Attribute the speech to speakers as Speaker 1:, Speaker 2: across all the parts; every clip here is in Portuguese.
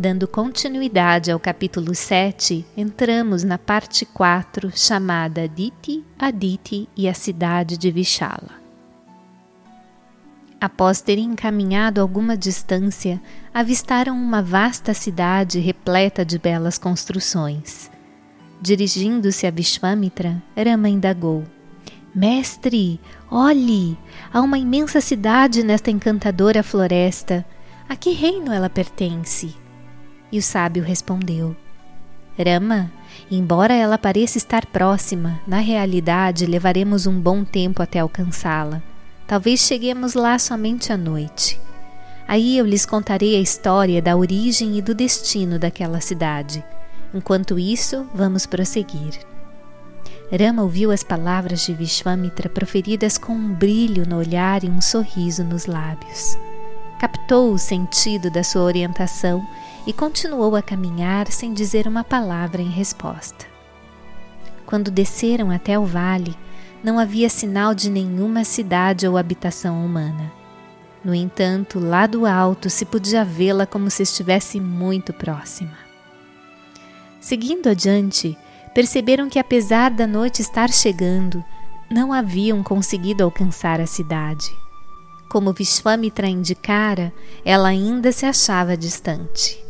Speaker 1: Dando continuidade ao capítulo 7, entramos na parte 4, chamada Aditi, Aditi e a cidade de Vishala. Após terem encaminhado alguma distância, avistaram uma vasta cidade repleta de belas construções. Dirigindo-se a Vishwamitra, Rama indagou: Mestre, olhe! Há uma imensa cidade nesta encantadora floresta. A que reino ela pertence? E o sábio respondeu: Rama, embora ela pareça estar próxima, na realidade levaremos um bom tempo até alcançá-la. Talvez cheguemos lá somente à noite. Aí eu lhes contarei a história da origem e do destino daquela cidade. Enquanto isso, vamos prosseguir. Rama ouviu as palavras de Vishwamitra proferidas com um brilho no olhar e um sorriso nos lábios. Captou o sentido da sua orientação e continuou a caminhar sem dizer uma palavra em resposta. Quando desceram até o vale, não havia sinal de nenhuma cidade ou habitação humana. No entanto, lá do alto se podia vê-la como se estivesse muito próxima. Seguindo adiante, perceberam que, apesar da noite estar chegando, não haviam conseguido alcançar a cidade. Como Vishwamitra indicara, ela ainda se achava distante.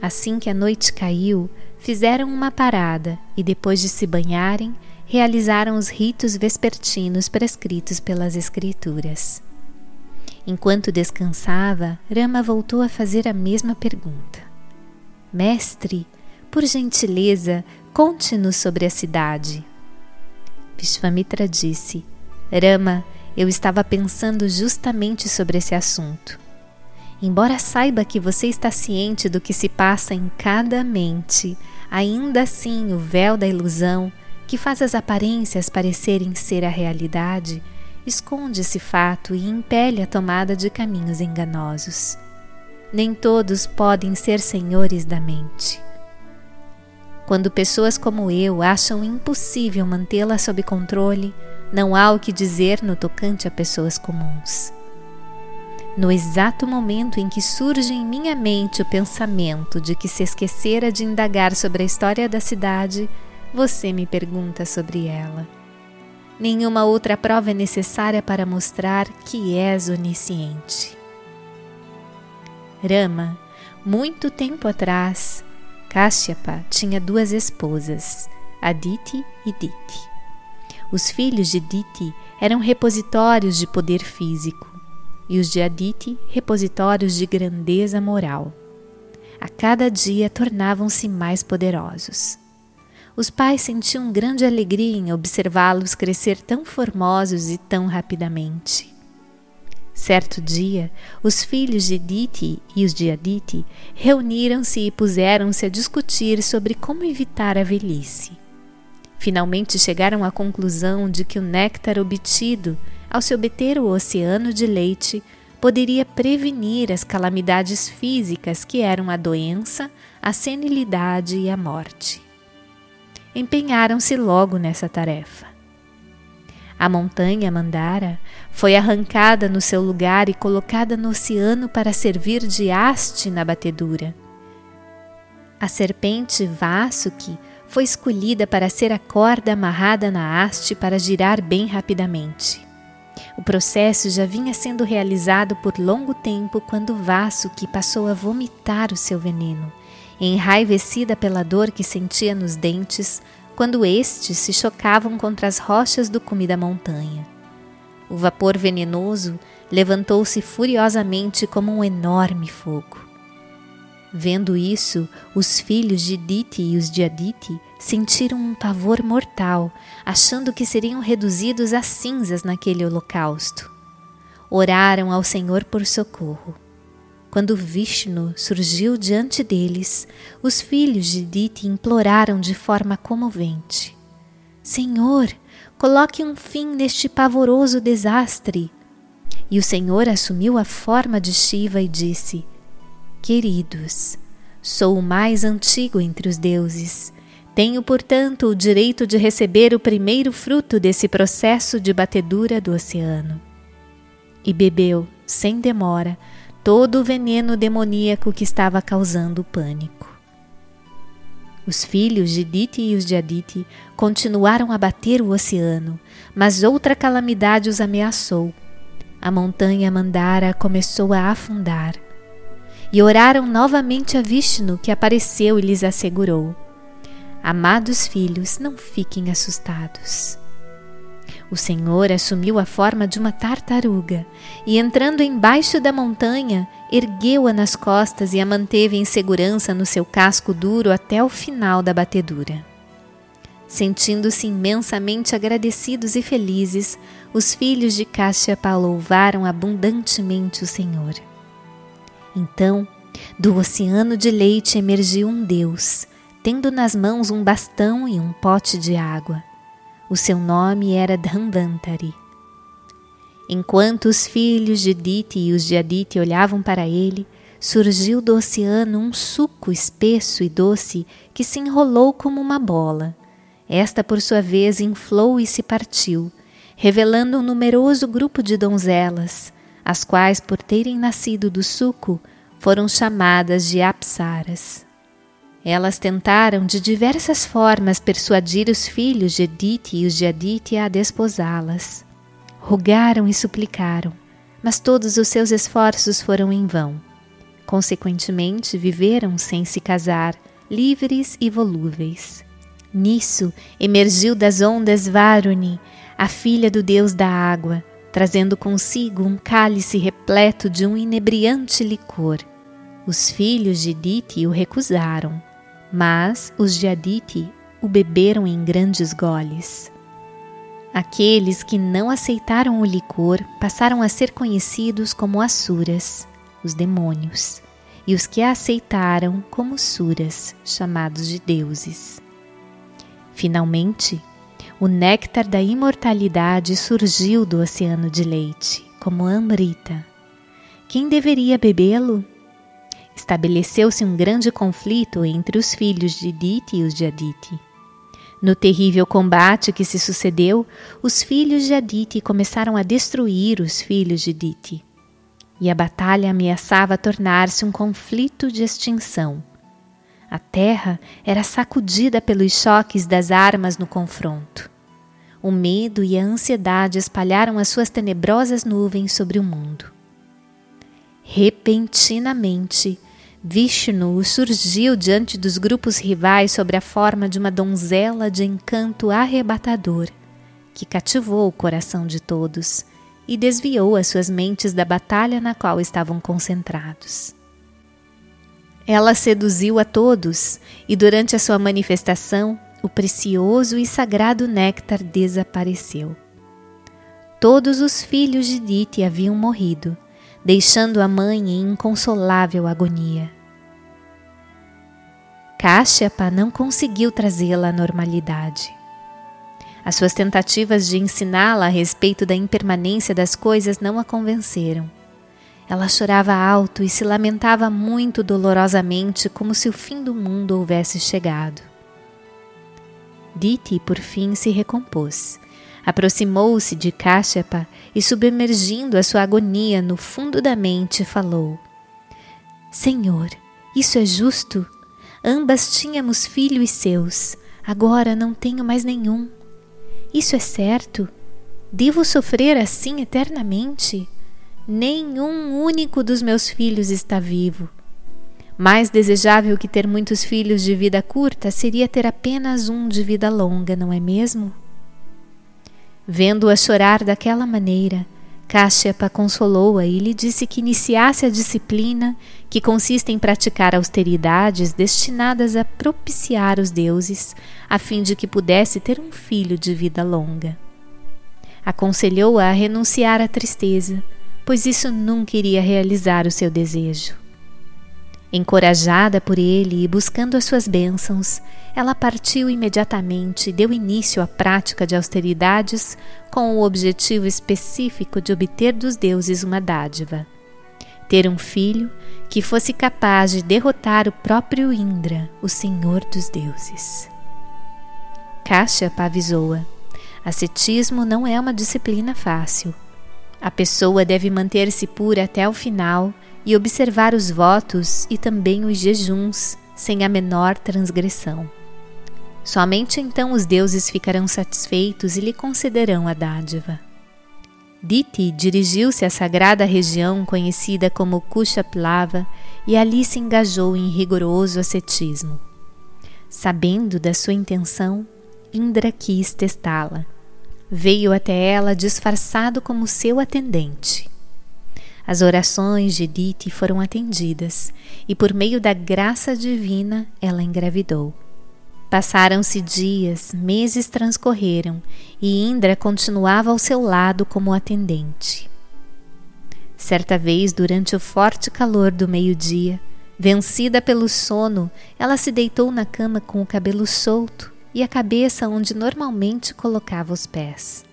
Speaker 1: Assim que a noite caiu, fizeram uma parada e, depois de se banharem, realizaram os ritos vespertinos prescritos pelas Escrituras. Enquanto descansava, Rama voltou a fazer a mesma pergunta. Mestre, por gentileza, conte-nos sobre a cidade. Vishvamitra disse: Rama, eu estava pensando justamente sobre esse assunto. Embora saiba que você está ciente do que se passa em cada mente, ainda assim o véu da ilusão, que faz as aparências parecerem ser a realidade, esconde esse fato e impele a tomada de caminhos enganosos. Nem todos podem ser senhores da mente. Quando pessoas como eu acham impossível mantê-la sob controle, não há o que dizer no tocante a pessoas comuns. No exato momento em que surge em minha mente o pensamento de que se esquecera de indagar sobre a história da cidade, você me pergunta sobre ela. Nenhuma outra prova é necessária para mostrar que és onisciente. Rama, muito tempo atrás, Kashyapa tinha duas esposas, Aditi e Diti. Os filhos de Diti eram repositórios de poder físico e os de Aditi repositórios de grandeza moral. A cada dia tornavam-se mais poderosos. Os pais sentiam grande alegria em observá-los crescer tão formosos e tão rapidamente. Certo dia, os filhos de Diti e os de Aditi reuniram-se e puseram-se a discutir sobre como evitar a velhice. Finalmente chegaram à conclusão de que o néctar obtido ao se obter o oceano de leite, poderia prevenir as calamidades físicas que eram a doença, a senilidade e a morte. Empenharam-se logo nessa tarefa. A montanha Mandara foi arrancada no seu lugar e colocada no oceano para servir de haste na batedura. A serpente Vasuki foi escolhida para ser a corda amarrada na haste para girar bem rapidamente. O processo já vinha sendo realizado por longo tempo quando Vasuki passou a vomitar o seu veneno, enraivecida pela dor que sentia nos dentes quando estes se chocavam contra as rochas do cume da montanha. O vapor venenoso levantou-se furiosamente como um enorme fogo. Vendo isso, os filhos de Diti e os de Aditi sentiram um pavor mortal, achando que seriam reduzidos a cinzas naquele holocausto. Oraram ao Senhor por socorro. Quando Vishnu surgiu diante deles, os filhos de Diti imploraram de forma comovente: Senhor, coloque um fim neste pavoroso desastre. E o Senhor assumiu a forma de Shiva e disse: Queridos, sou o mais antigo entre os deuses. Tenho, portanto, o direito de receber o primeiro fruto desse processo de batedura do oceano. E bebeu, sem demora, todo o veneno demoníaco que estava causando o pânico. Os filhos de Dite e os de Adite continuaram a bater o oceano, mas outra calamidade os ameaçou. A montanha Mandara começou a afundar. E oraram novamente a Vishnu, que apareceu e lhes assegurou: Amados filhos, não fiquem assustados. O Senhor assumiu a forma de uma tartaruga e, entrando embaixo da montanha, ergueu-a nas costas e a manteve em segurança no seu casco duro até o final da batedura. Sentindo-se imensamente agradecidos e felizes, os filhos de Kashyapa louvaram abundantemente o Senhor. Então, do oceano de leite emergiu um Deus, tendo nas mãos um bastão e um pote de água. O seu nome era Dhanvantari. Enquanto os filhos de Diti e os de Aditi olhavam para ele, surgiu do oceano um suco espesso e doce que se enrolou como uma bola. Esta, por sua vez, inflou e se partiu, revelando um numeroso grupo de donzelas, as quais, por terem nascido do suco, foram chamadas de Apsaras. Elas tentaram de diversas formas persuadir os filhos de Edith e os de Adite a desposá-las. Rogaram e suplicaram, mas todos os seus esforços foram em vão. Consequentemente, viveram sem se casar, livres e volúveis. Nisso emergiu das ondas Varuni, a filha do deus da água, trazendo consigo um cálice repleto de um inebriante licor. Os filhos de Dite o recusaram, mas os de Aditi o beberam em grandes goles. Aqueles que não aceitaram o licor passaram a ser conhecidos como Asuras, os demônios, e os que a aceitaram como Suras, chamados de deuses. Finalmente, o néctar da imortalidade surgiu do oceano de leite, como Amrita. Quem deveria bebê-lo? Estabeleceu-se um grande conflito entre os filhos de Dite e os de Adite. No terrível combate que se sucedeu, os filhos de Adite começaram a destruir os filhos de Dite. E a batalha ameaçava tornar-se um conflito de extinção. A terra era sacudida pelos choques das armas no confronto. O medo e a ansiedade espalharam as suas tenebrosas nuvens sobre o mundo. Repentinamente, Vishnu surgiu diante dos grupos rivais sob a forma de uma donzela de encanto arrebatador, que cativou o coração de todos e desviou as suas mentes da batalha na qual estavam concentrados. Ela seduziu a todos e, durante a sua manifestação, o precioso e sagrado néctar desapareceu. Todos os filhos de Dite haviam morrido deixando a mãe em inconsolável agonia. Kashyapa não conseguiu trazê-la à normalidade. As suas tentativas de ensiná-la a respeito da impermanência das coisas não a convenceram. Ela chorava alto e se lamentava muito dolorosamente, como se o fim do mundo houvesse chegado. Diti, por fim, se recompôs Aproximou-se de Kashyapa e, submergindo a sua agonia no fundo da mente, falou: Senhor, isso é justo? Ambas tínhamos filhos seus, agora não tenho mais nenhum. Isso é certo? Devo sofrer assim eternamente? Nenhum único dos meus filhos está vivo. Mais desejável que ter muitos filhos de vida curta seria ter apenas um de vida longa, não é mesmo? Vendo-a chorar daquela maneira, Kashyapa consolou-a e lhe disse que iniciasse a disciplina, que consiste em praticar austeridades destinadas a propiciar os deuses, a fim de que pudesse ter um filho de vida longa. Aconselhou-a a renunciar à tristeza, pois isso nunca iria realizar o seu desejo. Encorajada por ele e buscando as suas bênçãos, ela partiu imediatamente e deu início à prática de austeridades com o objetivo específico de obter dos deuses uma dádiva: ter um filho que fosse capaz de derrotar o próprio Indra, o senhor dos deuses. Kashyapa avisou-a: ascetismo não é uma disciplina fácil. A pessoa deve manter-se pura até o final e observar os votos e também os jejuns sem a menor transgressão. Somente então os deuses ficarão satisfeitos e lhe concederão a dádiva. Diti dirigiu-se à sagrada região conhecida como Kushaplava e ali se engajou em rigoroso ascetismo. Sabendo da sua intenção, Indra quis testá-la. Veio até ela disfarçado como seu atendente. As orações de Diti foram atendidas e, por meio da graça divina, ela engravidou. Passaram-se dias, meses transcorreram e Indra continuava ao seu lado como atendente. Certa vez, durante o forte calor do meio-dia, vencida pelo sono, ela se deitou na cama com o cabelo solto e a cabeça onde normalmente colocava os pés.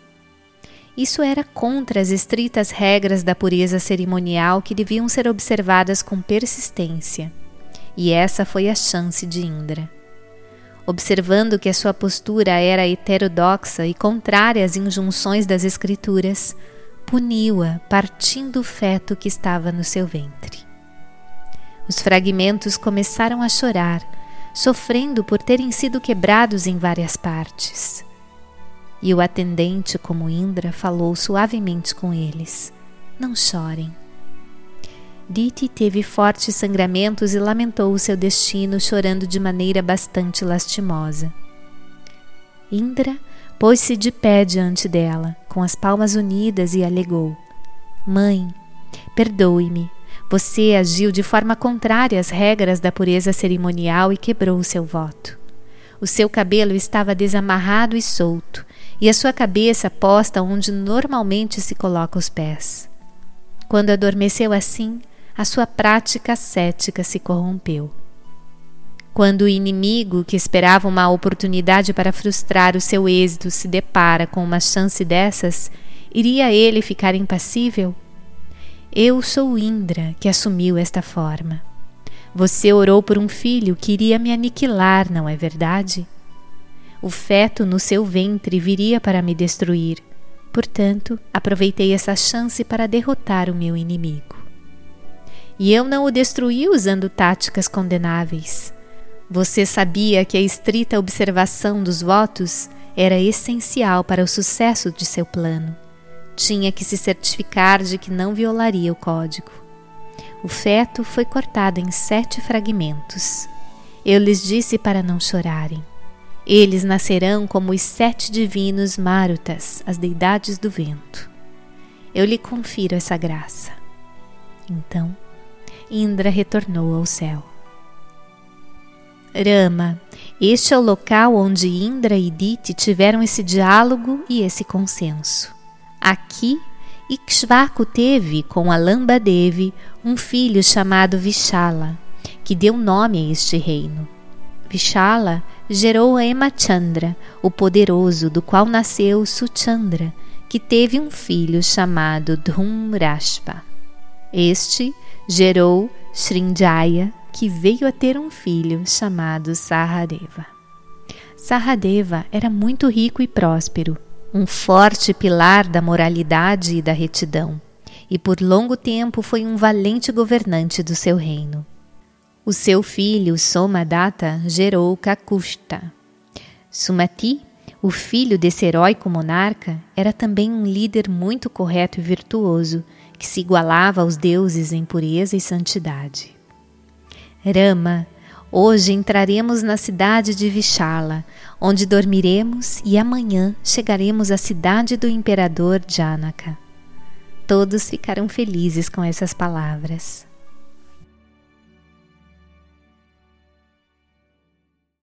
Speaker 1: Isso era contra as estritas regras da pureza cerimonial que deviam ser observadas com persistência. E essa foi a chance de Indra. Observando que a sua postura era heterodoxa e contrária às injunções das Escrituras, puniu-a partindo o feto que estava no seu ventre. Os fragmentos começaram a chorar, sofrendo por terem sido quebrados em várias partes. E o atendente, como Indra, falou suavemente com eles: Não chorem. Diti teve fortes sangramentos e lamentou o seu destino, chorando de maneira bastante lastimosa. Indra pôs-se de pé diante dela, com as palmas unidas, e alegou: Mãe, perdoe-me. Você agiu de forma contrária às regras da pureza cerimonial e quebrou o seu voto. O seu cabelo estava desamarrado e solto, e a sua cabeça posta onde normalmente se coloca os pés. Quando adormeceu assim, a sua prática cética se corrompeu. Quando o inimigo, que esperava uma oportunidade para frustrar o seu êxito, se depara com uma chance dessas, iria ele ficar impassível? Eu sou Indra que assumiu esta forma. Você orou por um filho que iria me aniquilar, não é verdade? O feto no seu ventre viria para me destruir. Portanto, aproveitei essa chance para derrotar o meu inimigo. E eu não o destruí usando táticas condenáveis. Você sabia que a estrita observação dos votos era essencial para o sucesso de seu plano. Tinha que se certificar de que não violaria o código. O feto foi cortado em sete fragmentos. Eu lhes disse para não chorarem. Eles nascerão como os sete divinos Marutas, as deidades do vento. Eu lhe confiro essa graça. Então, Indra retornou ao céu. Rama, este é o local onde Indra e Diti tiveram esse diálogo e esse consenso. Aqui, Ikshvaku teve com a Lambadevi um filho chamado Vishala, que deu nome a este reino. Vishala gerou a Emachandra, o poderoso, do qual nasceu Suchandra, que teve um filho chamado Dhumrashva. Este gerou Srinjaya, que veio a ter um filho chamado Saradeva. Saradeva era muito rico e próspero, um forte pilar da moralidade e da retidão, e por longo tempo foi um valente governante do seu reino. O seu filho Somadatta gerou Kakushta. Sumati, o filho desse heróico monarca, era também um líder muito correto e virtuoso, que se igualava aos deuses em pureza e santidade. Rama, hoje entraremos na cidade de Vishala, onde dormiremos e amanhã chegaremos à cidade do imperador Janaka. Todos ficaram felizes com essas palavras.